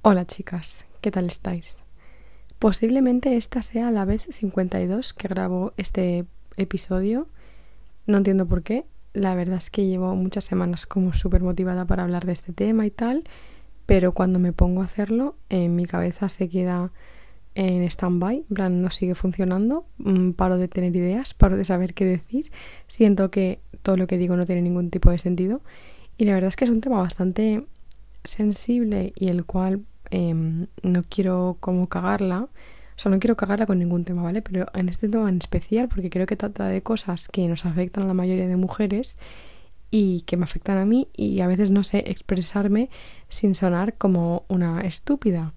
Hola chicas, ¿qué tal estáis? Posiblemente esta sea la vez 52 que grabo este episodio. No entiendo por qué. La verdad es que llevo muchas semanas como súper motivada para hablar de este tema y tal, pero cuando me pongo a hacerlo, en mi cabeza se queda en stand-by, en plan no sigue funcionando, mm, paro de tener ideas, paro de saber qué decir, siento que todo lo que digo no tiene ningún tipo de sentido y la verdad es que es un tema bastante sensible y el cual em, no quiero como cagarla, o sea, no quiero cagarla con ningún tema, ¿vale? Pero en este tema en especial, porque creo que trata de cosas que nos afectan a la mayoría de mujeres y que me afectan a mí y a veces no sé expresarme sin sonar como una estúpida.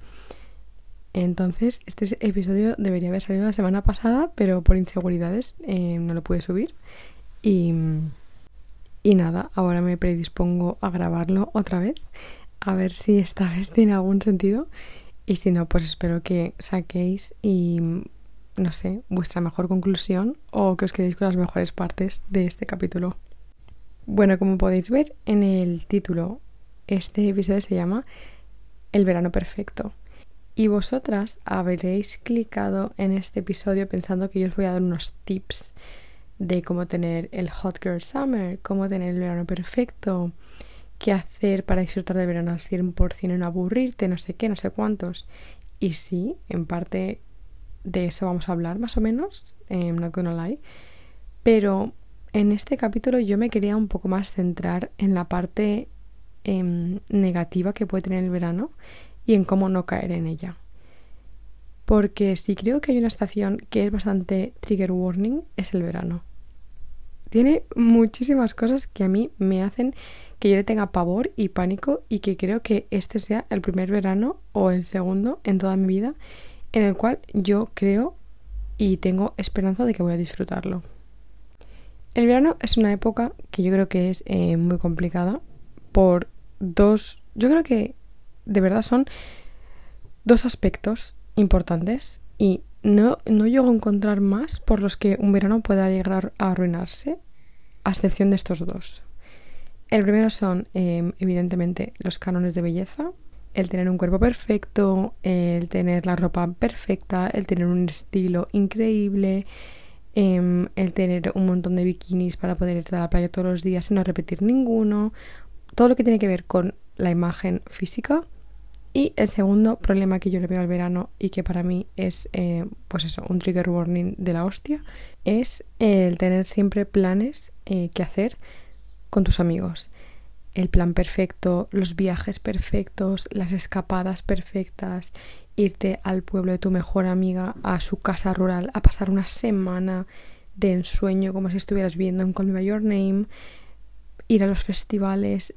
Entonces, este episodio debería haber salido la semana pasada, pero por inseguridades em, no lo pude subir. Y, y nada, ahora me predispongo a grabarlo otra vez a ver si esta vez tiene algún sentido y si no, pues espero que saquéis y no sé, vuestra mejor conclusión o que os quedéis con las mejores partes de este capítulo. Bueno, como podéis ver en el título, este episodio se llama El verano perfecto. Y vosotras habréis clicado en este episodio pensando que yo os voy a dar unos tips de cómo tener el Hot Girl Summer, cómo tener el verano perfecto, qué hacer para disfrutar del verano al 100% y no aburrirte, no sé qué, no sé cuántos. Y sí, en parte de eso vamos a hablar más o menos, eh, not gonna lie. Pero en este capítulo yo me quería un poco más centrar en la parte em, negativa que puede tener el verano y en cómo no caer en ella. Porque si creo que hay una estación que es bastante trigger warning, es el verano. Tiene muchísimas cosas que a mí me hacen que yo le tenga pavor y pánico y que creo que este sea el primer verano o el segundo en toda mi vida en el cual yo creo y tengo esperanza de que voy a disfrutarlo. El verano es una época que yo creo que es eh, muy complicada por dos, yo creo que de verdad son dos aspectos importantes y no, no llego a encontrar más por los que un verano pueda llegar a arruinarse, a excepción de estos dos. El primero son, em, evidentemente, los cánones de belleza, el tener un cuerpo perfecto, el tener la ropa perfecta, el tener un estilo increíble, em, el tener un montón de bikinis para poder ir a la playa todos los días y no repetir ninguno, todo lo que tiene que ver con la imagen física. Y el segundo problema que yo le veo al verano y que para mí es, eh, pues eso, un trigger warning de la hostia, es el tener siempre planes eh, que hacer con tus amigos. El plan perfecto, los viajes perfectos, las escapadas perfectas, irte al pueblo de tu mejor amiga, a su casa rural, a pasar una semana de ensueño como si estuvieras viendo en Call Me By Your Name, ir a los festivales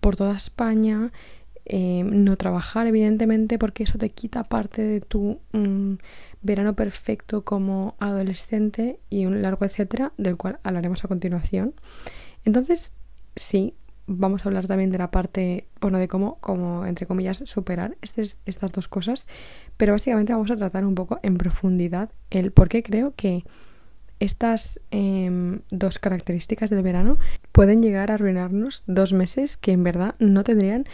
por toda España, em, no trabajar evidentemente porque eso te quita parte de tu mm, verano perfecto como adolescente y un largo etcétera del cual hablaremos a continuación. Entonces, sí, vamos a hablar también de la parte, bueno, de cómo, como entre comillas, superar estas dos cosas, pero básicamente vamos a tratar un poco en profundidad el por qué creo que estas em, dos características del verano pueden llegar a arruinarnos dos meses que en verdad no tendrían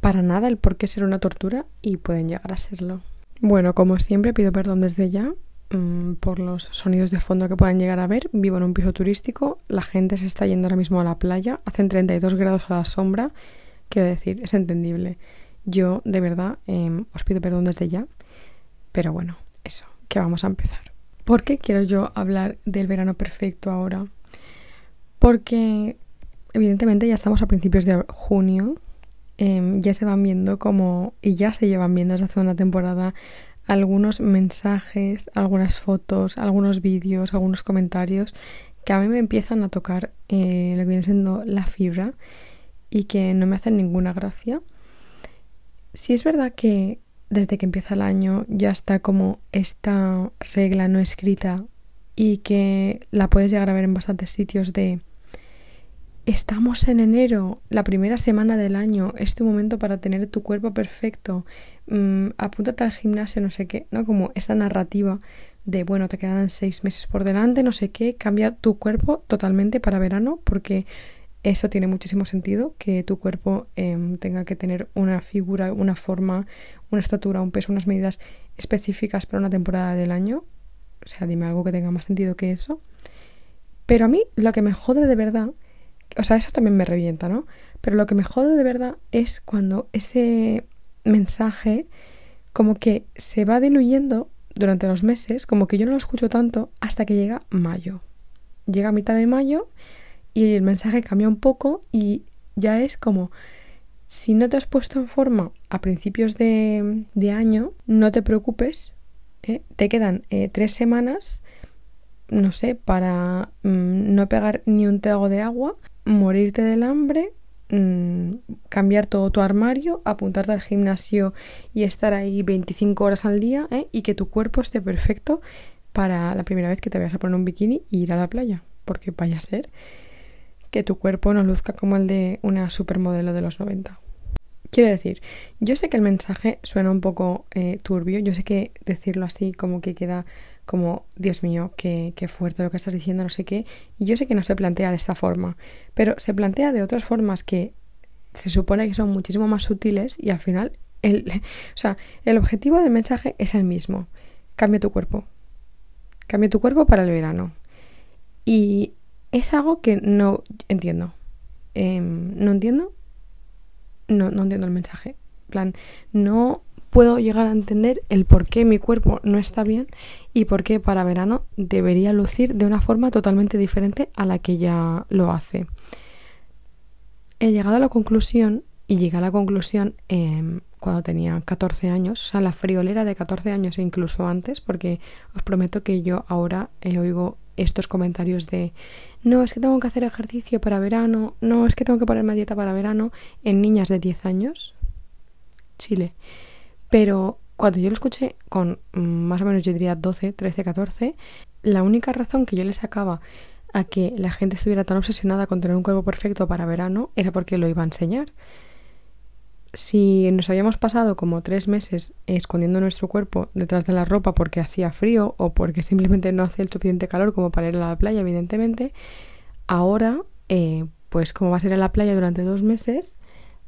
para nada el por qué ser una tortura y pueden llegar a serlo. Bueno, como siempre pido perdón desde ya Mm, por los sonidos de fondo que puedan llegar a ver. Vivo en un piso turístico, la gente se está yendo ahora mismo a la playa, hacen 32 grados a la sombra, quiero decir, es entendible. Yo, de verdad, em, os pido perdón desde ya, pero bueno, eso, que vamos a empezar. ¿Por qué quiero yo hablar del verano perfecto ahora? Porque, evidentemente, ya estamos a principios de junio, em, ya se van viendo como, y ya se llevan viendo desde hace una temporada algunos mensajes, algunas fotos, algunos vídeos, algunos comentarios que a mí me empiezan a tocar eh, lo que viene siendo la fibra y que no me hacen ninguna gracia. Si es verdad que desde que empieza el año ya está como esta regla no escrita y que la puedes llegar a ver en bastantes sitios de estamos en enero, la primera semana del año, es tu momento para tener tu cuerpo perfecto, mmm, apúntate al gimnasio, no sé qué, ¿no? Como esta narrativa de, bueno, te quedan seis meses por delante, no sé qué, cambia tu cuerpo totalmente para verano porque eso tiene muchísimo sentido, que tu cuerpo em, tenga que tener una figura, una forma, una estatura, un peso, unas medidas específicas para una temporada del año. O sea, dime algo que tenga más sentido que eso. Pero a mí lo que me jode de verdad, o sea, eso también me revienta, ¿no? Pero lo que me jode de verdad es cuando ese mensaje como que se va diluyendo durante los meses, como que yo no lo escucho tanto hasta que llega mayo. Llega a mitad de mayo y el mensaje cambia un poco y ya es como si no te has puesto en forma a principios de, año, no te preocupes, ¿eh? te quedan eh, tres semanas, no sé, para mm, no pegar ni un trago de agua, morirte del hambre, mm, cambiar todo tu armario, apuntarte al gimnasio y estar ahí 25 horas al día ¿eh? y que tu cuerpo esté perfecto para la primera vez que te vayas a poner un bikini y ir a la playa, porque vaya a ser que tu cuerpo no luzca como el de una supermodelo de los 90. Quiero decir, yo sé que el mensaje suena un poco eh, turbio, yo sé que decirlo así como que queda como, Dios mío, qué, qué fuerte lo que estás diciendo, no sé qué, y yo sé que no se plantea de esta forma, pero se plantea de otras formas que se supone que son muchísimo más sutiles y al final el, o sea, el objetivo del mensaje es el mismo. Cambia tu cuerpo. Cambia tu cuerpo para el verano. Y es algo que no entiendo. Em, no entiendo. No, no entiendo el mensaje. En plan, no puedo llegar a entender el por qué mi cuerpo no está bien y por qué para verano debería lucir de una forma totalmente diferente a la que ya lo hace. He llegado a la conclusión, y llegué a la conclusión em, cuando tenía 14 años, o sea, la friolera de 14 años e incluso antes, porque os prometo que yo ahora eh, oigo estos comentarios de no, es que tengo que hacer ejercicio para verano, no, es que tengo que ponerme dieta para verano en niñas de 10 años. Chile. Pero cuando yo lo escuché con mm, más o menos yo diría 12, 13, 14, la única razón que yo le sacaba a que la gente estuviera tan obsesionada con tener un cuerpo perfecto para verano era porque lo iba a enseñar. Si nos habíamos pasado como tres meses escondiendo nuestro cuerpo detrás de la ropa porque hacía frío o porque simplemente no hacía el suficiente calor como para ir a la playa, evidentemente, ahora, eh, pues como vas a ir a la playa durante dos meses,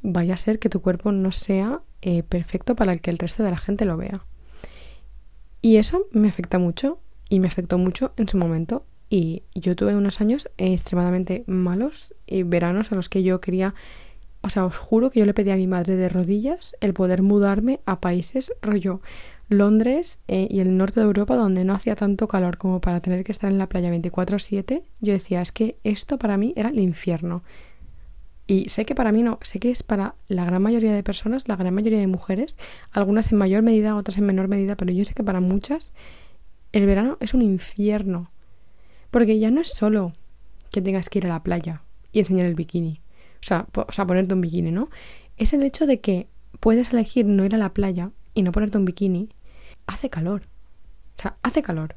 vaya a ser que tu cuerpo no sea eh, perfecto para el que el resto de la gente lo vea. Y eso me afecta mucho y me afectó mucho en su momento. Y yo tuve unos años extremadamente malos y veranos a los que yo quería o sea, os juro que yo le pedí a mi madre de rodillas el poder mudarme a países rollo Londres eh, y el norte de Europa donde no hacía tanto calor como para tener que estar en la playa 24/7. Yo decía, es que esto para mí era el infierno. Y sé que para mí no, sé que es para la gran mayoría de personas, la gran mayoría de mujeres, algunas en mayor medida, otras en menor medida, pero yo sé que para muchas el verano es un infierno. Porque ya no es solo que tengas que ir a la playa y enseñar el bikini o sea, o sea, ponerte un bikini, ¿no? Es el hecho de que puedes elegir no ir a la playa y no ponerte un bikini. Hace calor. O sea, hace calor.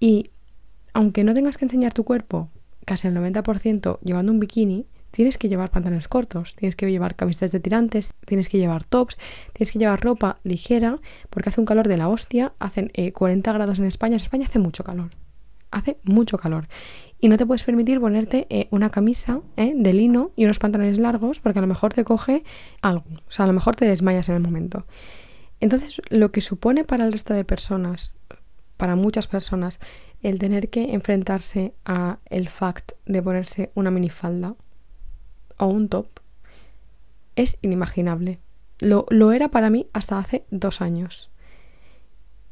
Y aunque no tengas que enseñar tu cuerpo casi el 90% llevando un bikini, tienes que llevar pantalones cortos, tienes que llevar camisetas de tirantes, tienes que llevar tops, tienes que llevar ropa ligera, porque hace un calor de la hostia, hacen 40 eh, grados en España, en España hace mucho calor, hace mucho calor y no te puedes permitir ponerte eh, una camisa eh, de lino y unos pantalones largos porque a lo mejor te coge algo, o sea, a lo mejor te desmayas en el momento. Entonces, lo que supone para el resto de personas, para muchas personas, el tener que enfrentarse a el fact de ponerse una minifalda o un top es inimaginable. Lo, lo era para mí hasta hace dos años.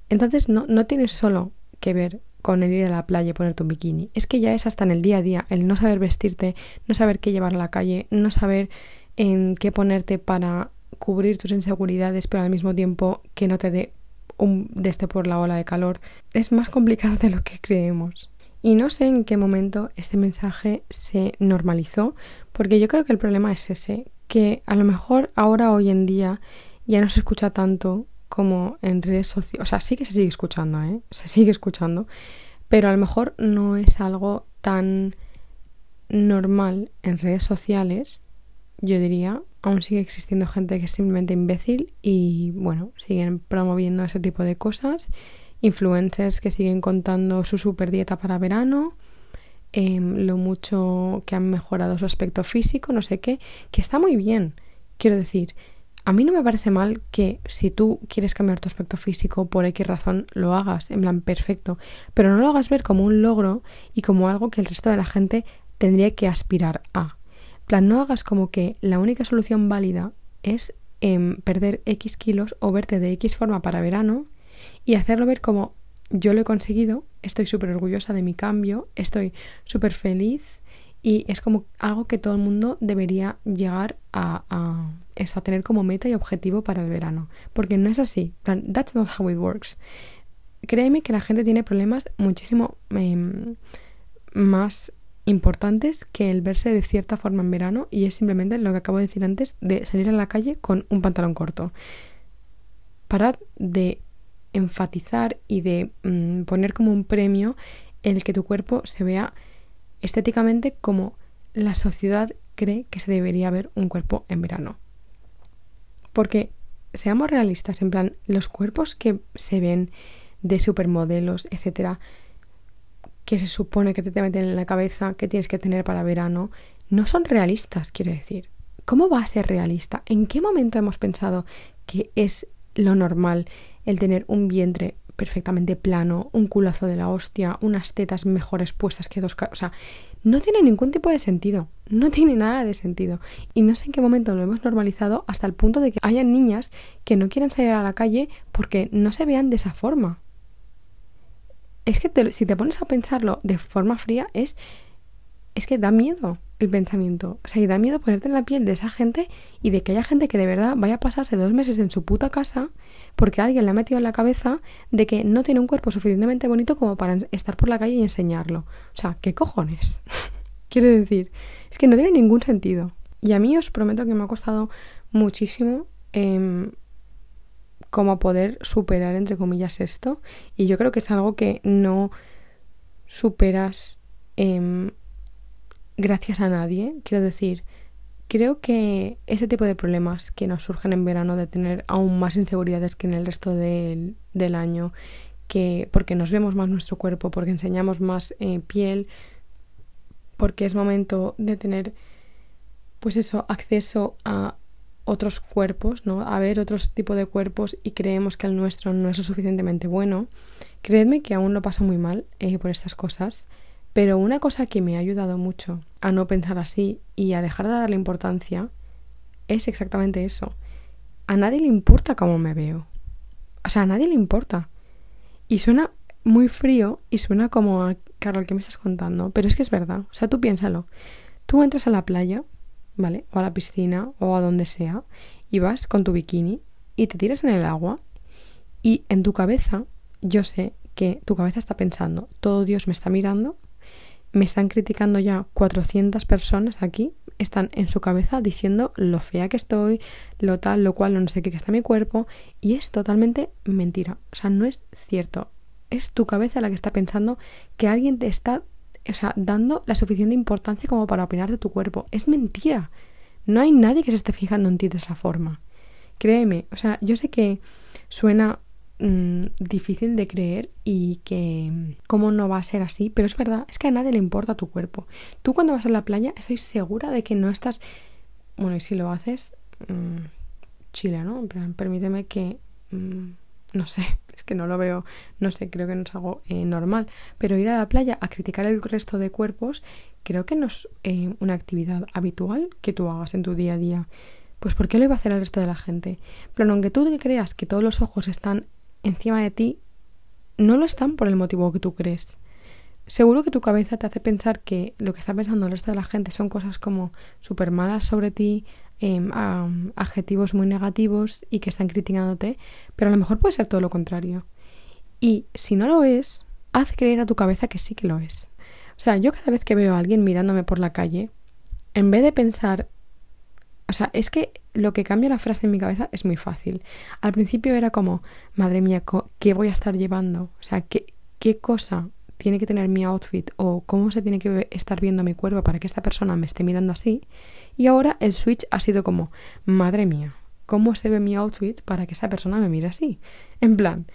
Entonces no, no tienes solo que ver con el ir a la playa y ponerte un bikini. Es que ya es hasta en el día a día, el no saber vestirte, no saber qué llevar a la calle, no saber en qué ponerte para cubrir tus inseguridades, pero al mismo tiempo que no te dé un deste por la ola de calor. Es más complicado de lo que creemos. Y no sé en qué momento este mensaje se normalizó, porque yo creo que el problema es ese, que a lo mejor ahora hoy en día ya no se escucha tanto como en redes sociales. O sea, sí que se sigue escuchando, ¿eh? Se sigue escuchando. Pero a lo mejor no es algo tan normal en redes sociales, yo diría. Aún sigue existiendo gente que es simplemente imbécil y, bueno, siguen promoviendo ese tipo de cosas. Influencers que siguen contando su super dieta para verano. em, lo mucho que han mejorado su aspecto físico, no sé qué, que está muy bien. Quiero decir, a mí no me parece mal que si tú quieres cambiar tu aspecto físico por X razón lo hagas, en plan perfecto, pero no lo hagas ver como un logro y como algo que el resto de la gente tendría que aspirar a. Plan, no hagas como que la única solución válida es em, perder X kilos o verte de X forma para verano y hacerlo ver como yo lo he conseguido, estoy súper orgullosa de mi cambio, estoy súper feliz y es como algo que todo el mundo debería llegar a, a, eso, a tener como meta y objetivo para el verano. Porque no es así. That's not how it works. Créeme que la gente tiene problemas muchísimo em, más importantes que el verse de cierta forma en verano y es simplemente lo que acabo de decir antes de salir a la calle con un pantalón corto. Parad de enfatizar y de mm, poner como un premio el que tu cuerpo se vea estéticamente como la sociedad cree que se debería ver un cuerpo en verano. Porque seamos realistas, en plan, los cuerpos que se ven de supermodelos, etcétera, que se supone que te meten en la cabeza que tienes que tener para verano, no son realistas, quiero decir. ¿Cómo va a ser realista? ¿En qué momento hemos pensado que es lo normal el tener un vientre perfectamente plano, un culazo de la hostia, unas tetas mejores puestas que dos... O sea, no tiene ningún tipo de sentido. No tiene nada de sentido. Y no sé en qué momento lo hemos normalizado hasta el punto de que haya niñas que no quieran salir a la calle porque no se vean de esa forma. Es que si te pones a pensarlo de forma fría, es, es que da miedo el pensamiento. O sea, y da miedo ponerte en la piel de esa gente y de que haya gente que de verdad vaya a pasarse dos meses en su puta casa porque alguien le ha metido en la cabeza de que no tiene un cuerpo suficientemente bonito como para estar por la calle y enseñarlo. O sea, ¿qué cojones? Quiero decir, es que no tiene ningún sentido. Y a mí os prometo que me ha costado muchísimo eh, como poder superar, entre comillas, esto. Y yo creo que es algo que no superas eh, gracias a nadie. Quiero decir, Creo que ese tipo de problemas que nos surgen en verano de tener aún más inseguridades que en el resto del, año, que porque nos vemos más nuestro cuerpo, porque enseñamos más eh, piel, porque es momento de tener, pues eso, acceso a otros cuerpos, ¿no? A ver otros tipos de cuerpos y creemos que el nuestro no es lo suficientemente bueno. Creedme que aún lo paso muy mal eh, por estas cosas. Pero una cosa que me ha ayudado mucho a no pensar así y a dejar de darle importancia es exactamente eso. A nadie le importa cómo me veo. O sea, a nadie le importa. Y suena muy frío y suena como a Carol, ¿qué me estás contando? Pero es que es verdad. O sea, tú piénsalo. Tú entras a la playa, ¿vale? O a la piscina o a donde sea y vas con tu bikini y te tiras en el agua y en tu cabeza yo sé que tu cabeza está pensando, todo Dios me está mirando me están criticando ya 400 personas aquí, están en su cabeza diciendo lo fea que estoy, lo tal, lo cual, no sé qué está mi cuerpo, y es totalmente mentira. O sea, no es cierto. Es tu cabeza la que está pensando que alguien te está, o sea, dando la suficiente importancia como para opinar de tu cuerpo. Es mentira. No hay nadie que se esté fijando en ti de esa forma. Créeme, o sea, yo sé que suena Mm, difícil de creer y que cómo no va a ser así, pero es verdad, es que a nadie le importa tu cuerpo. Tú cuando vas a la playa estoy segura de que no estás, bueno, y si lo haces, mmm, chile, ¿no? En plan, permíteme que, mm, no sé, es que no lo veo, no sé, creo que no es algo eh, normal, pero ir a la playa a criticar el resto de cuerpos creo que no es eh, una actividad habitual que tú hagas en tu día a día. Pues ¿por qué lo iba a hacer el resto de la gente? Pero aunque tú creas que todos los ojos están encima de ti no lo están por el motivo que tú crees. Seguro que tu cabeza te hace pensar que lo que está pensando el resto de la gente son cosas como súper malas sobre ti, em, adjetivos muy negativos y que están criticándote, pero a lo mejor puede ser todo lo contrario. Y si no lo es, haz creer a tu cabeza que sí que lo es. O sea, yo cada vez que veo a alguien mirándome por la calle, en vez de pensar o sea, es que lo que cambia la frase en mi cabeza es muy fácil. Al principio era como, madre mía, ¿qué voy a estar llevando? O sea, ¿qué, qué cosa tiene que tener mi outfit o cómo se tiene que estar viendo mi cuerpo para que esta persona me esté mirando así? Y ahora el switch ha sido como, madre mía, ¿cómo se ve mi outfit para que esa persona me mire así? En plan,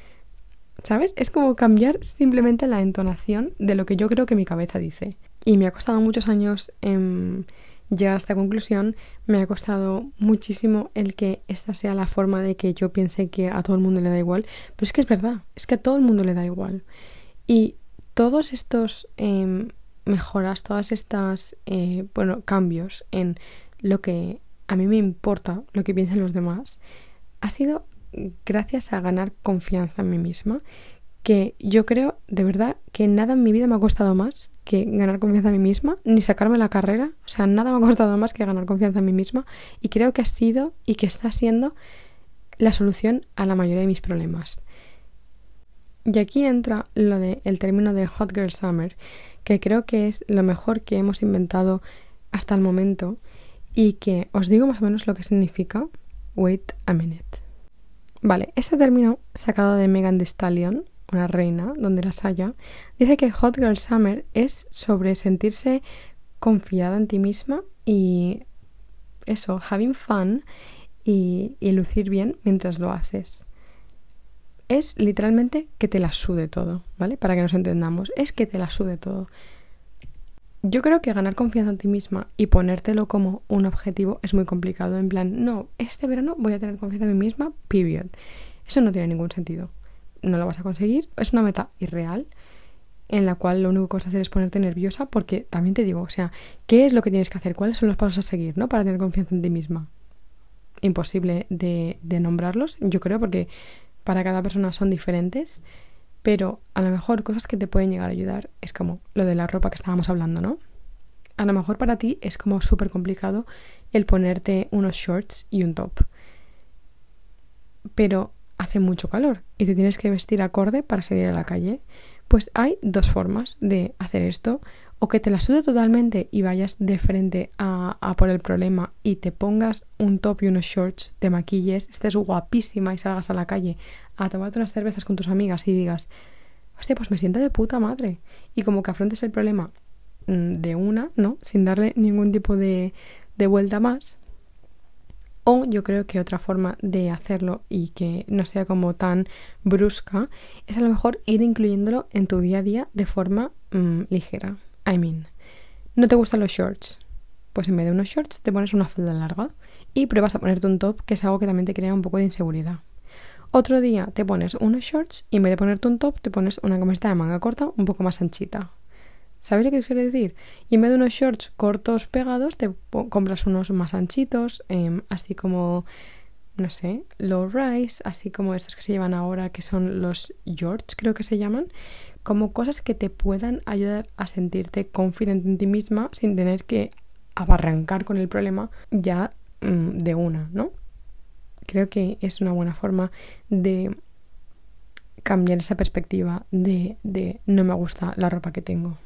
¿sabes? Es como cambiar simplemente la entonación de lo que yo creo que mi cabeza dice. y me ha costado muchos años em, llegar a esta conclusión, me ha costado muchísimo el que esta sea la forma de que yo piense que a todo el mundo le da igual, pero es que es verdad, es que a todo el mundo le da igual. Y todos estos em, mejoras, todas estas, eh, bueno, cambios en lo que a mí me importa, lo que piensan los demás, ha sido gracias a ganar confianza en mí misma, que yo creo de verdad que nada en mi vida me ha costado más que ganar confianza en mí misma, ni sacarme la carrera, o sea, nada me ha costado más que ganar confianza en mí misma y creo que ha sido y que está siendo la solución a la mayoría de mis problemas. Y aquí entra lo de el término de Hot Girl Summer, que creo que es lo mejor que hemos inventado hasta el momento y que os digo más o menos lo que significa. Wait a minute. Vale, este término sacado de Megan Thee Stallion, una reina, donde las haya, dice que Hot Girl Summer es sobre sentirse confiada en ti misma y eso, having fun y, y lucir bien mientras lo haces. Es literalmente que te la sude todo, ¿vale? Para que nos entendamos, es que te la sude todo. Yo creo que ganar confianza en ti misma y ponértelo como un objetivo es muy complicado. En plan, no, este verano voy a tener confianza en mí misma, period. Eso no tiene ningún sentido. No lo vas a conseguir. Es una meta irreal en la cual lo único que vas a hacer es ponerte nerviosa porque también te digo, o sea, ¿qué es lo que tienes que hacer? ¿Cuáles son los pasos a seguir, ¿no? Para tener confianza en ti misma. Imposible de, de nombrarlos, yo creo, porque para cada persona son diferentes pero a lo mejor cosas que te pueden llegar a ayudar es como lo de la ropa que estábamos hablando, ¿no? A lo mejor para ti es como súper complicado el ponerte unos shorts y un top. Pero hace mucho calor y te tienes que vestir acorde para salir a la calle. Pues hay dos formas de hacer esto. O que te la sude totalmente y vayas de frente a, a, por el problema y te pongas un top y unos shorts, te maquilles, estés guapísima y salgas a la calle a tomarte unas cervezas con tus amigas y digas, hostia, pues me siento de puta madre. Y como que afrontes el problema mm, de una, ¿no? Sin darle ningún tipo de, de vuelta más. O yo creo que otra forma de hacerlo y que no sea como tan brusca es a lo mejor ir incluyéndolo en tu día a día de forma mm, ligera. I mean, ¿no te gustan los shorts? Pues en vez de unos shorts te pones una falda larga y pruebas a ponerte un top, que es algo que también te crea un poco de inseguridad. Otro día te pones unos shorts y en vez de ponerte un top te pones una camiseta de manga corta un poco más anchita. ¿Sabes lo que quiero decir? Y en vez de unos shorts cortos pegados te compras unos más anchitos, em, así como, no sé, low rise, así como estos que se llevan ahora que son los shorts creo que se llaman, como cosas que te puedan ayudar a sentirte confidente en ti misma sin tener que abarrancar con el problema ya mm, de una, ¿no? creo que es una buena forma de cambiar esa perspectiva de, de no me gusta la ropa que tengo.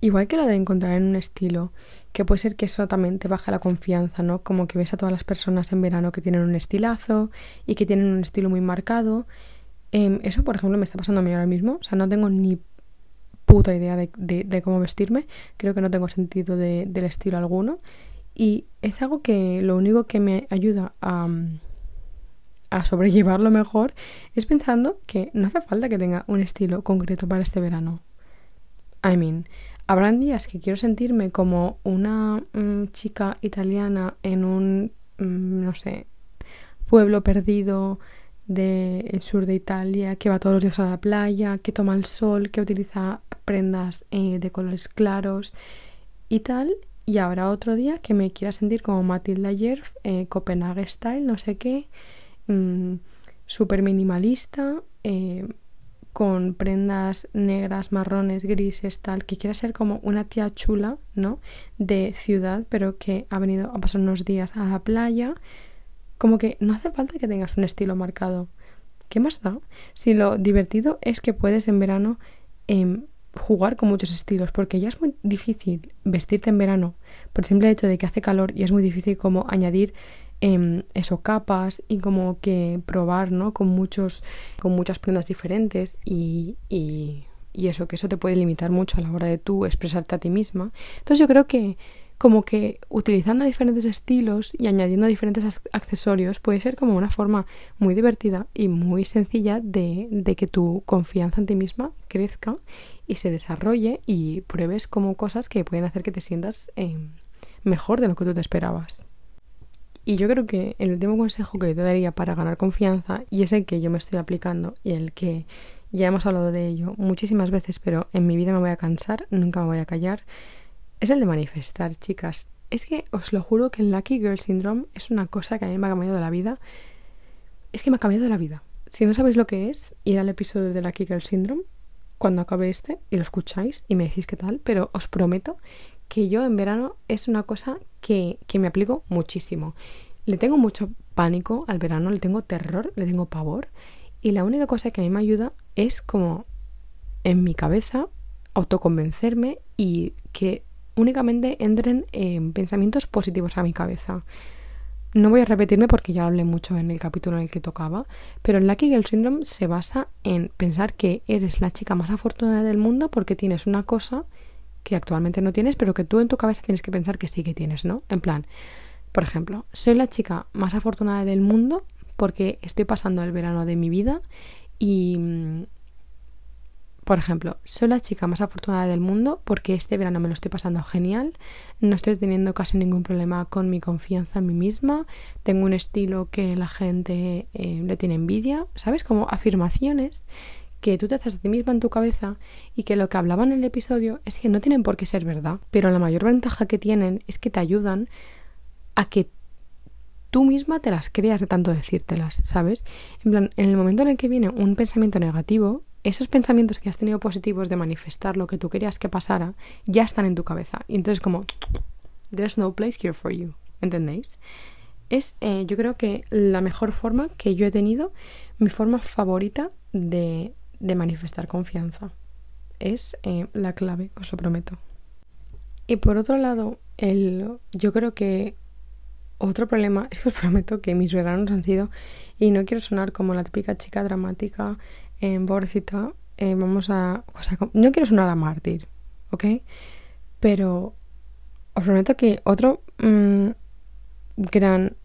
Igual que lo de encontrar en un estilo, que puede ser que eso también te baje la confianza, ¿no? Como que ves a todas las personas en verano que tienen un estilazo y que tienen un estilo muy marcado. Em, eso, por ejemplo, me está pasando a mí ahora mismo. O sea, no tengo ni puta idea de, cómo vestirme. Creo que no tengo sentido de, del estilo alguno. Y es algo que lo único que me ayuda a, a sobrellevarlo mejor es pensando que no hace falta que tenga un estilo concreto para este verano. I mean, habrán días que quiero sentirme como una mm, chica italiana en un, mm, no sé, pueblo perdido del sur de Italia, que va todos los días a la playa, que toma el sol, que utiliza prendas eh, de colores claros y tal. Y habrá otro día que me quiera sentir como Matilda Yerf, eh, Copenhague Style, no sé qué, Mm, súper minimalista, eh, con prendas negras, marrones, grises, tal, que quiera ser como una tía chula, ¿no? De ciudad, pero que ha venido a pasar unos días a la playa. Como que no hace falta que tengas un estilo marcado. ¿Qué más da? Si lo divertido es que puedes en verano em, jugar con muchos estilos, porque ya es muy difícil vestirte en verano por el simple hecho de que hace calor y es muy difícil como añadir eh, eso, capas y como que probar, ¿no? Con muchos, con muchas prendas diferentes y, y, y, eso, que eso te puede limitar mucho a la hora de tú expresarte a ti misma. Entonces yo creo que como que utilizando diferentes estilos y añadiendo diferentes accesorios puede ser como una forma muy divertida y muy sencilla de, de que tu confianza en ti misma crezca y se desarrolle y pruebes como cosas que pueden hacer que te sientas eh, mejor de lo que tú te esperabas. Y yo creo que el último consejo que te daría para ganar confianza, y es el que yo me estoy aplicando y el que ya hemos hablado de ello muchísimas veces, pero en mi vida me voy a cansar, nunca me voy a callar, es el de manifestar, chicas. Es que os lo juro que el Lucky Girl Syndrome es una cosa que a mí me ha cambiado la vida. Es que me ha cambiado la vida. Si no sabéis lo que es, id al episodio de Lucky Girl Syndrome cuando acabe este y lo escucháis y me decís qué tal, pero os prometo que yo en verano es una cosa que, que me aplico muchísimo. Le tengo mucho pánico al verano, le tengo terror, le tengo pavor y la única cosa que a mí me ayuda es como en mi cabeza autoconvencerme y que únicamente entren en pensamientos positivos a mi cabeza. No voy a repetirme porque ya hablé mucho en el capítulo en el que tocaba, pero el Lucky Girl Syndrome se basa en pensar que eres la chica más afortunada del mundo porque tienes una cosa que actualmente no tienes, pero que tú en tu cabeza tienes que pensar que sí que tienes, ¿no? En plan, por ejemplo, soy la chica más afortunada del mundo porque estoy pasando el verano de mi vida y mm, por ejemplo, soy la chica más afortunada del mundo porque este verano me lo estoy pasando genial, no estoy teniendo casi ningún problema con mi confianza en mí misma, tengo un estilo que la gente eh, le tiene envidia, ¿sabes? Como afirmaciones que tú te haces a ti misma en tu cabeza y que lo que hablaba en el episodio es que no tienen por qué ser verdad, pero la mayor ventaja que tienen es que te ayudan a que tú misma te las creas de tanto decírtelas, ¿sabes? En plan, en el momento en el que viene un pensamiento negativo, esos pensamientos que has tenido positivos de manifestar lo que tú querías que pasara ya están en tu cabeza. Y entonces como, there's no place here for you, ¿entendéis? Es, eh, yo creo que la mejor forma que yo he tenido, mi forma favorita de, de manifestar confianza. Es eh, la clave, os lo prometo. Y por otro lado, el, yo creo que otro problema es que os prometo que mis veranos han sido, y no quiero sonar como la típica chica dramática eh, pobrecita, eh, vamos a... No quiero sonar a mártir, ¿ok? Pero os prometo que otro mm, gran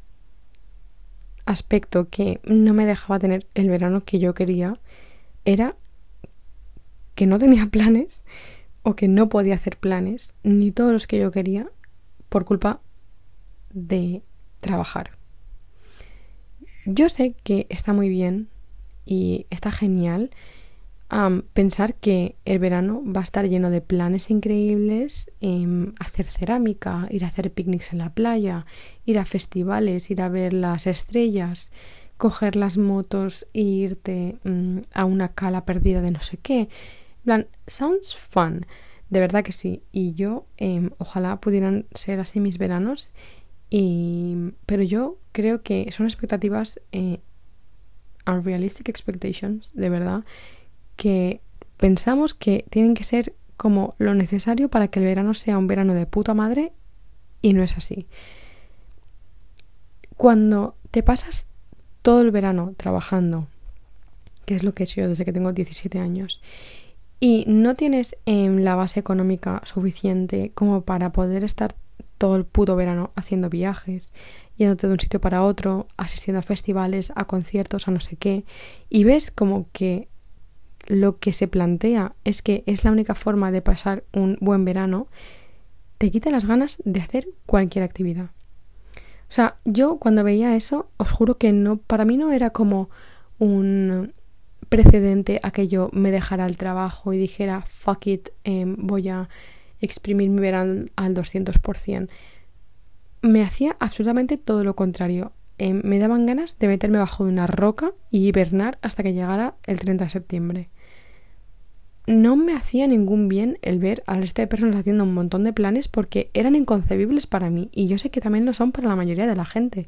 aspecto que no me dejaba tener el verano que yo quería era que no tenía planes o que no podía hacer planes, ni todos los que yo quería, por culpa de trabajar. Yo sé que está muy bien y está genial pensar que el verano va a estar lleno de planes increíbles, em, hacer cerámica, ir a hacer picnics en la playa, ir a festivales, ir a ver las estrellas, coger las motos e irte mm, a una cala perdida de no sé qué. plan, sounds fun, de verdad que sí. Y yo em, ojalá pudieran ser así mis veranos. Y, pero yo creo que son expectativas eh, unrealistic expectations, de verdad, que pensamos que tienen que ser como lo necesario para que el verano sea un verano de puta madre y no es así. Cuando te pasas todo el verano trabajando, que es lo que he hecho yo desde que tengo 17 años, y no tienes en la base económica suficiente como para poder estar todo el puto verano haciendo viajes, yéndote de un sitio para otro, asistiendo a festivales, a conciertos, a no sé qué, y ves como que lo que se plantea es que es la única forma de pasar un buen verano, te quita las ganas de hacer cualquier actividad. O sea, yo cuando veía eso, os juro que no, para mí no era como un precedente a que yo me dejara el trabajo y dijera, fuck it, em, voy a exprimir mi verano al 200% me hacía absolutamente todo lo contrario. Eh, me daban ganas de meterme bajo de una roca y hibernar hasta que llegara el 30 de septiembre. No me hacía ningún bien el ver al resto de personas haciendo un montón de planes porque eran inconcebibles para mí y yo sé que también lo son para la mayoría de la gente.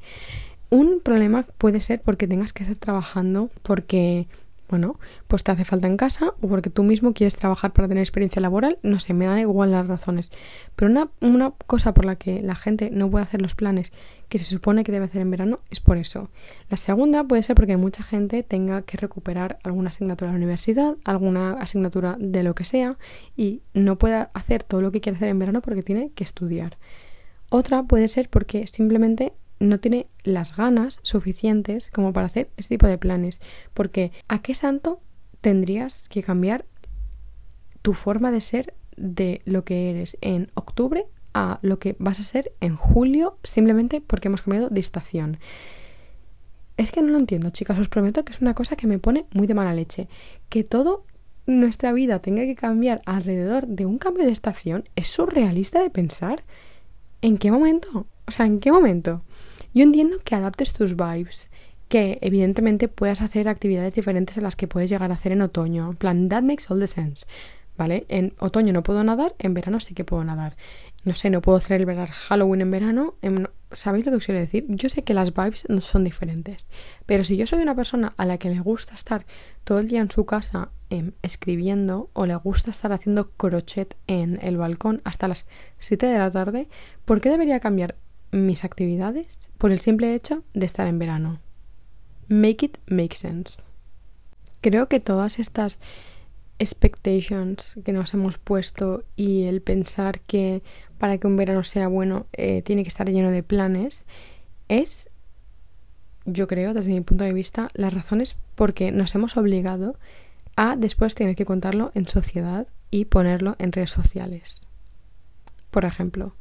Un problema puede ser porque tengas que estar trabajando porque bueno, pues te hace falta en casa o porque tú mismo quieres trabajar para tener experiencia laboral, no sé, me dan igual las razones. Pero una, una cosa por la que la gente no puede hacer los planes que se supone que debe hacer en verano es por eso. La segunda puede ser porque mucha gente tenga que recuperar alguna asignatura de la universidad, alguna asignatura de lo que sea y no pueda hacer todo lo que quiere hacer en verano porque tiene que estudiar. Otra puede ser porque simplemente no tiene las ganas suficientes como para hacer este tipo de planes. Porque ¿a qué santo tendrías que cambiar tu forma de ser de lo que eres en octubre a lo que vas a ser en julio simplemente porque hemos cambiado de estación? Es que no lo entiendo, chicas, os prometo que es una cosa que me pone muy de mala leche. Que todo nuestra vida tenga que cambiar alrededor de un cambio de estación es surrealista de pensar. ¿En qué momento? O sea, ¿en qué momento? Yo entiendo que adaptes tus vibes, que evidentemente puedas hacer actividades diferentes a las que puedes llegar a hacer en otoño. En plan, that makes all the sense. ¿Vale? En otoño no puedo nadar, en verano sí que puedo nadar. No sé, no puedo celebrar Halloween en verano. ¿Sabéis lo que os quiero decir? Yo sé que las vibes no son diferentes. Pero si yo soy una persona a la que le gusta estar todo el día en su casa em, escribiendo o le gusta estar haciendo crochet en el balcón hasta las 7 de la tarde, ¿por qué debería cambiar mis actividades por el simple hecho de estar en verano. Make it make sense. Creo que todas estas expectations que nos hemos puesto y el pensar que para que un verano sea bueno eh, tiene que estar lleno de planes es, yo creo, desde mi punto de vista, las razones porque nos hemos obligado a después tener que contarlo en sociedad y ponerlo en redes sociales. Por ejemplo,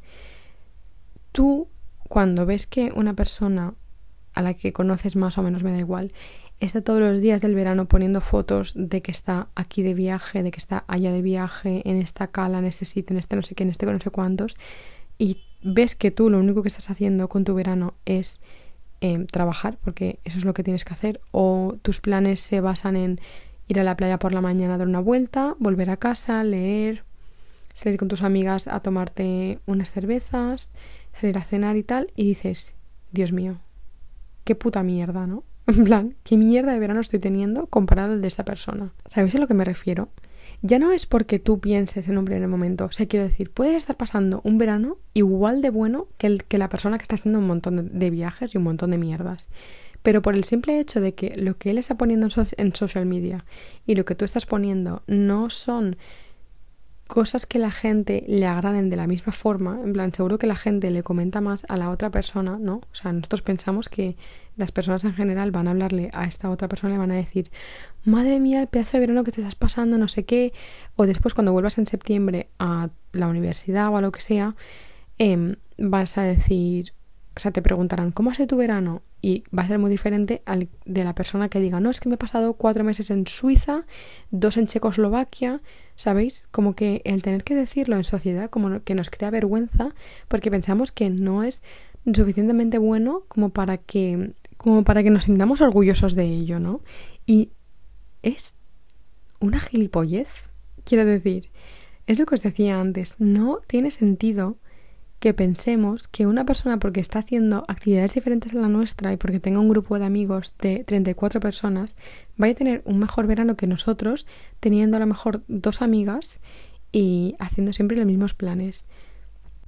tú cuando ves que una persona a la que conoces más o menos, me da igual, está todos los días del verano poniendo fotos de que está aquí de viaje, de que está allá de viaje, en esta cala, en este sitio, en este no sé qué, en este no sé cuántos, y ves que tú lo único que estás haciendo con tu verano es em, trabajar, porque eso es lo que tienes que hacer, o tus planes se basan en ir a la playa por la mañana, dar una vuelta, volver a casa, leer, salir con tus amigas a tomarte unas cervezas, salir a cenar y tal, y dices, Dios mío, qué puta mierda, ¿no? En plan, qué mierda de verano estoy teniendo comparado al de esta persona. ¿Sabéis a lo que me refiero? Ya no es porque tú pienses en un primer momento. O sea, quiero decir, puedes estar pasando un verano igual de bueno que, el, que la persona que está haciendo un montón de, viajes y un montón de mierdas. Pero por el simple hecho de que lo que él está poniendo en, en social media y lo que tú estás poniendo no son cosas que la gente le agraden de la misma forma, en plan, seguro que la gente le comenta más a la otra persona, ¿no? O sea, nosotros pensamos que las personas en general van a hablarle a esta otra persona le van a decir, madre mía, el pedazo de verano que te estás pasando, no sé qué, o después cuando vuelvas en septiembre a la universidad o a lo que sea, eh, vas a decir, o sea, te preguntarán, ¿cómo ha sido tu verano? Y va a ser muy diferente al de la persona que diga, no, es que me he pasado cuatro meses en Suiza, dos en Checoslovaquia, ¿sabéis? Como que el tener que decirlo en sociedad, como que nos crea vergüenza, porque pensamos que no es suficientemente bueno como para que, como para que nos sintamos orgullosos de ello, ¿no? Y es una gilipollez, quiero decir. Es lo que os decía antes, no tiene sentido que pensemos que una persona porque está haciendo actividades diferentes a la nuestra y porque tenga un grupo de amigos de 34 personas, vaya a tener un mejor verano que nosotros, teniendo a lo mejor dos amigas y haciendo siempre los mismos planes.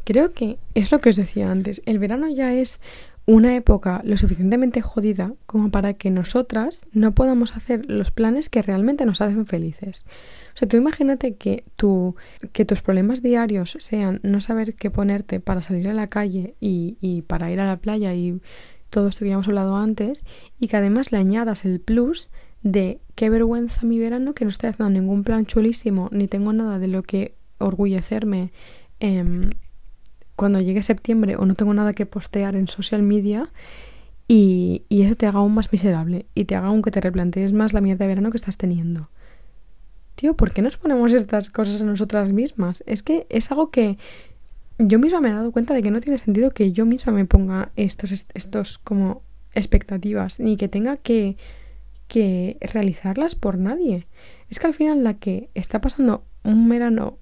Creo que es lo que os decía antes, el verano ya es una época lo suficientemente jodida como para que nosotras no podamos hacer los planes que realmente nos hacen felices. O sea, tú imagínate que, tu, que tus problemas diarios sean no saber qué ponerte para salir a la calle y, y para ir a la playa y todo esto que ya hemos hablado antes, y que además le añadas el plus de qué vergüenza mi verano, que no estoy haciendo ningún plan chulísimo, ni tengo nada de lo que orgullecerme eh, cuando llegue septiembre o no tengo nada que postear en social media y, y, eso te haga aún más miserable y te haga aún que te replantees más la mierda de verano que estás teniendo tío, ¿por qué nos ponemos estas cosas a nosotras mismas? Es que es algo que yo misma me he dado cuenta de que no tiene sentido que yo misma me ponga estos, estos como expectativas, ni que tenga que, que realizarlas por nadie. Es que al final la que está pasando un verano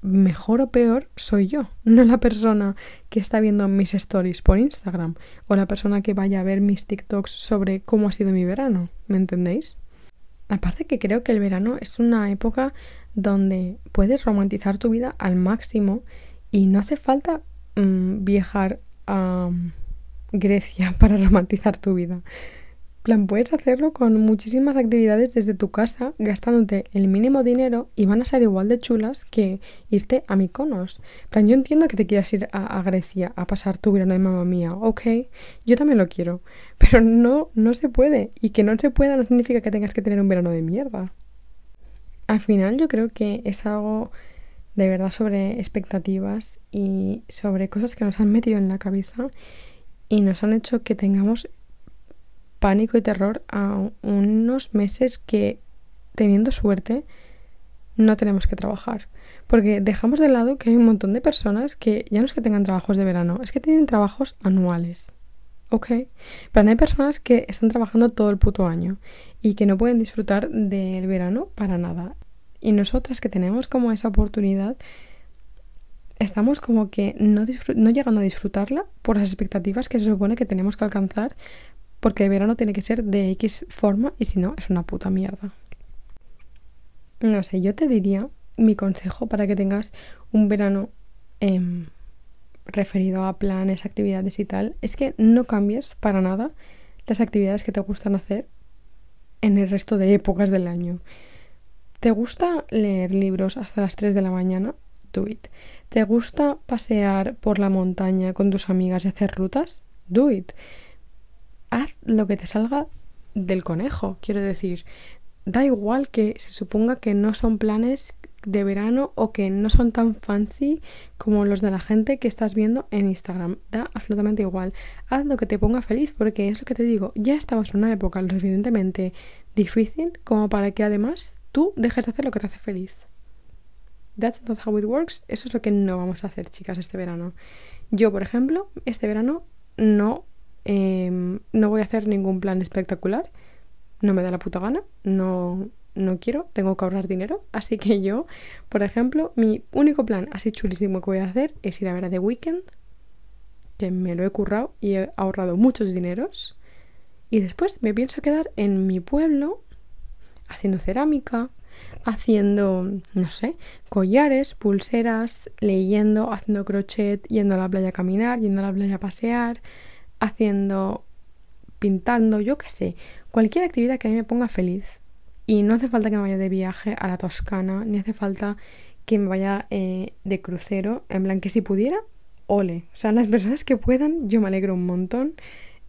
mejor o peor soy yo, no la persona que está viendo mis stories por Instagram o la persona que vaya a ver mis TikToks sobre cómo ha sido mi verano, ¿me entendéis? Aparte que creo que el verano es una época donde puedes romantizar tu vida al máximo y no hace falta mm, viajar a mm, Grecia para romantizar tu vida. Plan, puedes hacerlo con muchísimas actividades desde tu casa, gastándote el mínimo dinero y van a ser igual de chulas que irte a Mykonos. plan, yo entiendo que te quieras ir a, Grecia a pasar tu verano de mamá mía, ok, yo también lo quiero, pero no, no se puede. Y que no se pueda no significa que tengas que tener un verano de mierda. Al final yo creo que es algo de verdad sobre expectativas y sobre cosas que nos han metido en la cabeza y nos han hecho que tengamos pánico y terror a unos meses que, teniendo suerte, no tenemos que trabajar. Porque dejamos de lado que hay un montón de personas que ya no es que tengan trabajos de verano, es que tienen trabajos anuales. ¿Ok? Pero hay personas que están trabajando todo el puto año y que no pueden disfrutar del verano para nada. Y nosotras que tenemos como esa oportunidad, estamos como que no, no llegando a disfrutarla por las expectativas que se supone que tenemos que alcanzar porque el verano tiene que ser de X forma y si no es una puta mierda. No sé, yo te diría mi consejo para que tengas un verano em, referido a planes, actividades y tal, es que no cambies para nada las actividades que te gustan hacer en el resto de épocas del año. ¿Te gusta leer libros hasta las 3 de la mañana? Do it. ¿Te gusta pasear por la montaña con tus amigas y hacer rutas? Do it haz lo que te salga del conejo, quiero decir. Da igual que se suponga que no son planes de verano o que no son tan fancy como los de la gente que estás viendo en Instagram. Da absolutamente igual. Haz lo que te ponga feliz porque es lo que te digo, ya estamos en una época lo suficientemente difícil como para que además tú dejes de hacer lo que te hace feliz. That's not how it works. Eso es lo que no vamos a hacer, chicas, este verano. Yo, por ejemplo, este verano no Em, no voy a hacer ningún plan espectacular. No me da la puta gana. No, no quiero. Tengo que ahorrar dinero. Así que yo, por ejemplo, mi único plan así chulísimo que voy a hacer es ir a ver a The Weeknd. Que me lo he currado y he ahorrado muchos dineros. Y después me pienso quedar en mi pueblo haciendo cerámica, haciendo, no sé, collares, pulseras, leyendo, haciendo crochet, yendo a la playa a caminar, yendo a la playa a pasear, haciendo, pintando, yo qué sé, cualquier actividad que a mí me ponga feliz. Y no hace falta que me vaya de viaje a la Toscana, ni hace falta que me vaya eh, de crucero, en plan que si pudiera, ole. O sea, las personas que puedan, yo me alegro un montón,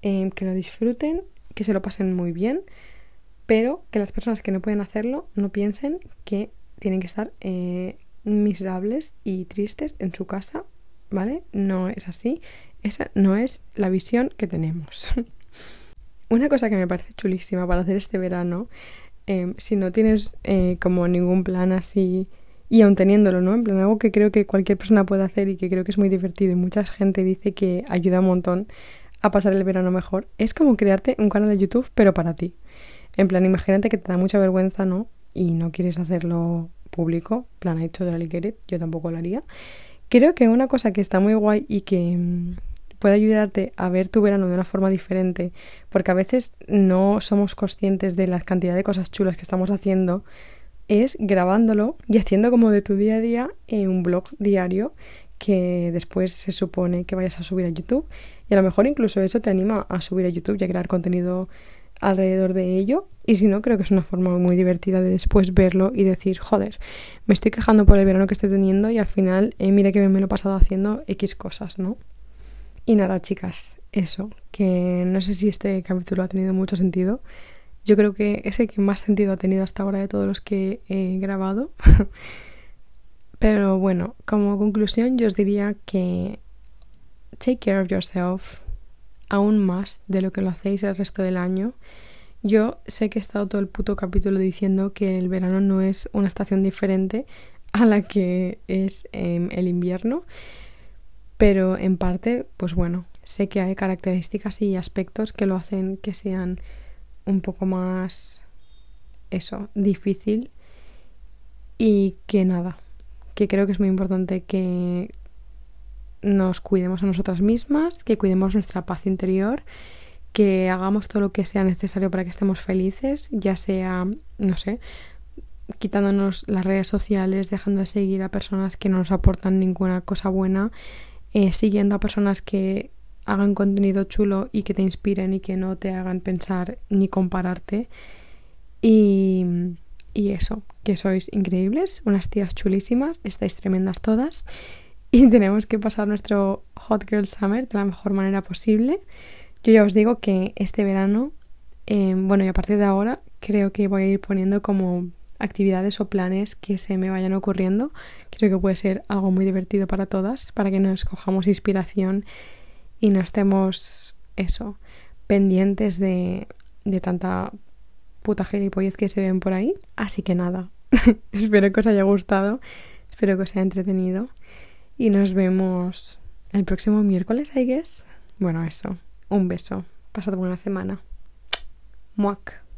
eh, que lo disfruten, que se lo pasen muy bien, pero que las personas que no pueden hacerlo no piensen que tienen que estar eh, miserables y tristes en su casa, ¿vale? No es así. Esa no es la visión que tenemos. Una cosa que me parece chulísima para hacer este verano, em, si no tienes eh, como ningún plan así, y aún teniéndolo, ¿no? En plan, algo que creo que cualquier persona puede hacer y que creo que es muy divertido y mucha gente dice que ayuda un montón a pasar el verano mejor, es como crearte un canal de YouTube, pero para ti. En plan, imagínate que te da mucha vergüenza, ¿no? Y no quieres hacerlo público, plan, hecho de la it, yo tampoco lo haría. Creo que una cosa que está muy guay y que mm, puede ayudarte a ver tu verano de una forma diferente, porque a veces no somos conscientes de la cantidad de cosas chulas que estamos haciendo, es grabándolo y haciendo como de tu día a día en un blog diario que después se supone que vayas a subir a YouTube y a lo mejor incluso eso te anima a subir a YouTube y a crear contenido alrededor de ello y si no creo que es una forma muy divertida de después verlo y decir joder me estoy quejando por el verano que estoy teniendo y al final eh, mira que me lo he pasado haciendo X cosas ¿no? Y nada, chicas, eso, que no sé si este capítulo ha tenido mucho sentido. Yo creo que es el que más sentido ha tenido hasta ahora de todos los que he grabado. Pero bueno, como conclusión yo os diría que take care of yourself aún más de lo que lo hacéis el resto del año. Yo sé que he estado todo el puto capítulo diciendo que el verano no es una estación diferente a la que es em, el invierno pero en parte, pues bueno, sé que hay características y aspectos que lo hacen que sean un poco más, eso, difícil y que nada, que creo que es muy importante que nos cuidemos a nosotras mismas, que cuidemos nuestra paz interior, que hagamos todo lo que sea necesario para que estemos felices, ya sea, no sé, quitándonos las redes sociales, dejando de seguir a personas que no nos aportan ninguna cosa buena, eh, siguiendo a personas que hagan contenido chulo y que te inspiren y que no te hagan pensar ni compararte. Y, y eso, que sois increíbles, unas tías chulísimas, estáis tremendas todas y tenemos que pasar nuestro Hot Girl Summer de la mejor manera posible. Yo ya os digo que este verano, em, bueno, y a partir de ahora, creo que voy a ir poniendo como actividades o planes que se me vayan ocurriendo. Creo que puede ser algo muy divertido para todas, para que nos cojamos inspiración y no estemos, eso, pendientes de, de tanta puta gilipollez que se ven por ahí. Así que nada, espero que os haya gustado, espero que os haya entretenido y nos vemos el próximo miércoles, I guess. Bueno, eso, un beso, pasad buena semana. Muac.